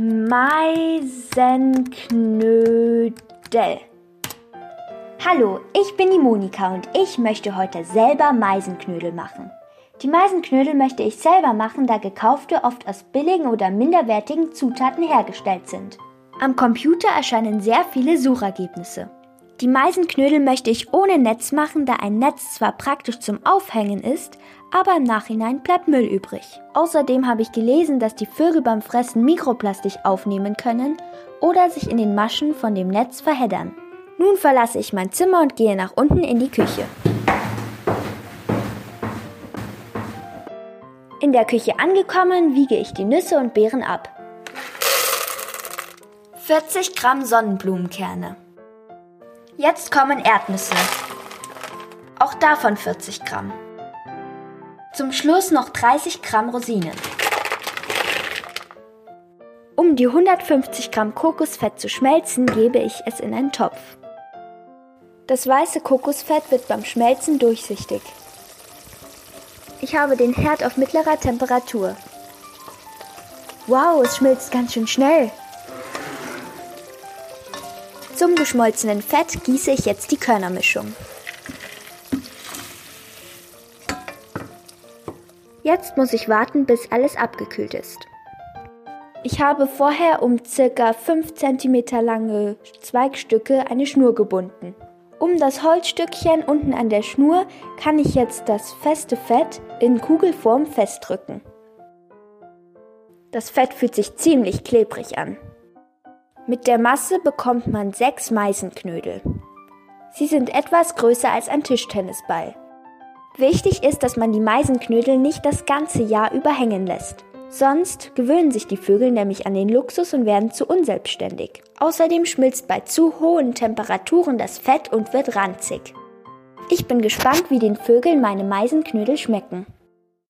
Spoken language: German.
Meisenknödel. Hallo, ich bin die Monika und ich möchte heute selber Meisenknödel machen. Die Meisenknödel möchte ich selber machen, da gekaufte oft aus billigen oder minderwertigen Zutaten hergestellt sind. Am Computer erscheinen sehr viele Suchergebnisse. Die Meisenknödel möchte ich ohne Netz machen, da ein Netz zwar praktisch zum Aufhängen ist, aber im Nachhinein bleibt Müll übrig. Außerdem habe ich gelesen, dass die Vögel beim Fressen Mikroplastik aufnehmen können oder sich in den Maschen von dem Netz verheddern. Nun verlasse ich mein Zimmer und gehe nach unten in die Küche. In der Küche angekommen, wiege ich die Nüsse und Beeren ab. 40 Gramm Sonnenblumenkerne. Jetzt kommen Erdnüsse. Auch davon 40 Gramm. Zum Schluss noch 30 Gramm Rosinen. Um die 150 Gramm Kokosfett zu schmelzen, gebe ich es in einen Topf. Das weiße Kokosfett wird beim Schmelzen durchsichtig. Ich habe den Herd auf mittlerer Temperatur. Wow, es schmilzt ganz schön schnell. Zum geschmolzenen Fett gieße ich jetzt die Körnermischung. Jetzt muss ich warten, bis alles abgekühlt ist. Ich habe vorher um ca. 5 cm lange Zweigstücke eine Schnur gebunden. Um das Holzstückchen unten an der Schnur kann ich jetzt das feste Fett in Kugelform festdrücken. Das Fett fühlt sich ziemlich klebrig an. Mit der Masse bekommt man sechs Meisenknödel. Sie sind etwas größer als ein Tischtennisball. Wichtig ist, dass man die Meisenknödel nicht das ganze Jahr über hängen lässt. Sonst gewöhnen sich die Vögel nämlich an den Luxus und werden zu unselbstständig. Außerdem schmilzt bei zu hohen Temperaturen das Fett und wird ranzig. Ich bin gespannt, wie den Vögeln meine Meisenknödel schmecken.